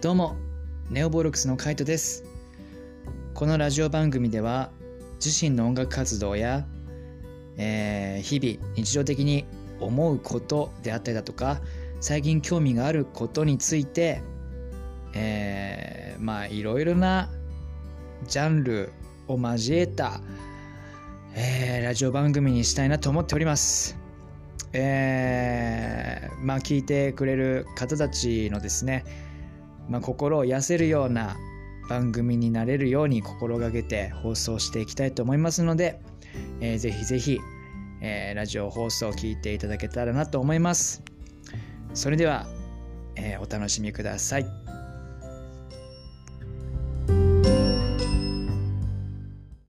どうもネオボルクスのカイトですこのラジオ番組では自身の音楽活動や、えー、日々日常的に思うことであったりだとか最近興味があることについて、えー、まあいろいろなジャンルを交えた、えー、ラジオ番組にしたいなと思っております。え、まあ聞いてくれる方たちのですねまあ、心を癒せるような番組になれるように心がけて放送していきたいと思いますので、えー、ぜひぜひ、えー、ラジオ放送を聞いていただけたらなと思います。それでは、えー、お楽しみください。